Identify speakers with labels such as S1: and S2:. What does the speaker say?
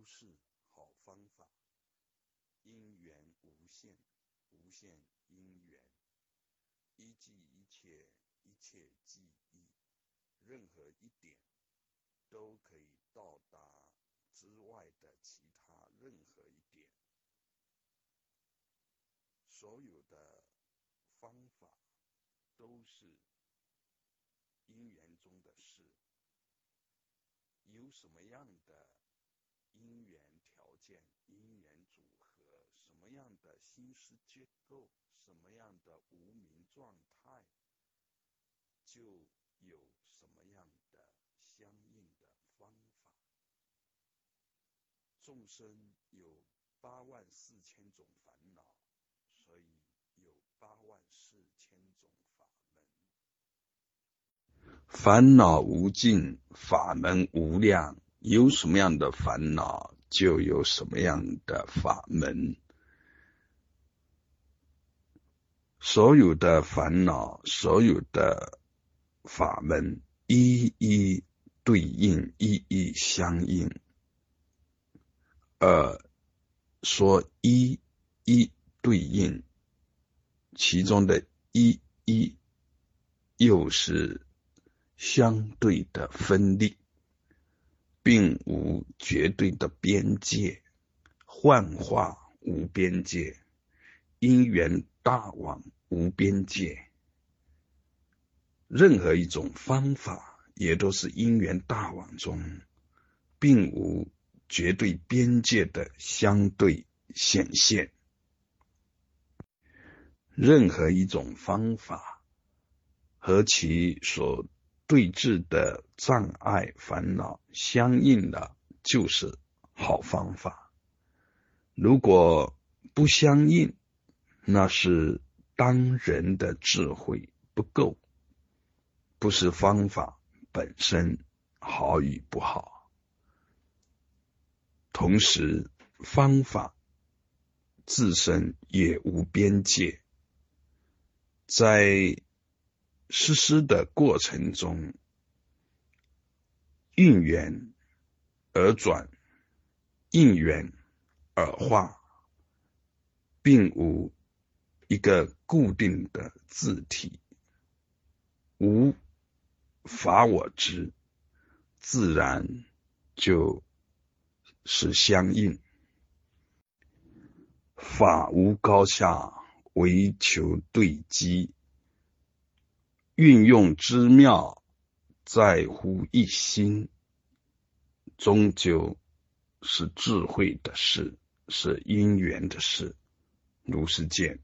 S1: 都是好方法。因缘无限，无限因缘，一即一切，一切即一，任何一点都可以到达之外的其他任何一点。所有的方法都是因缘中的事，有什么样的因缘条件、因缘组合，什么样的心思结构，什么样的无名状态，就有什么样的相应的方法。众生有八万四千种烦恼。所以有八万四千种法门，烦恼无尽，法门无量。有什么样的烦恼，就有什么样的法门。所有的烦恼，所有的法门，一一对应，一一相应。呃，说一一。对应其中的一一，又是相对的分立，并无绝对的边界，幻化无边界，因缘大网无边界。任何一种方法，也都是因缘大网中，并无绝对边界的相对显现。任何一种方法和其所对峙的障碍烦恼相应的，就是好方法。如果不相应，那是当人的智慧不够，不是方法本身好与不好。同时，方法自身也无边界。在实施的过程中，应缘而转，应缘而化，并无一个固定的字体，无法我知，自然就是相应，法无高下。唯求对机，运用之妙在乎一心，终究是智慧的事，是因缘的事，如是见。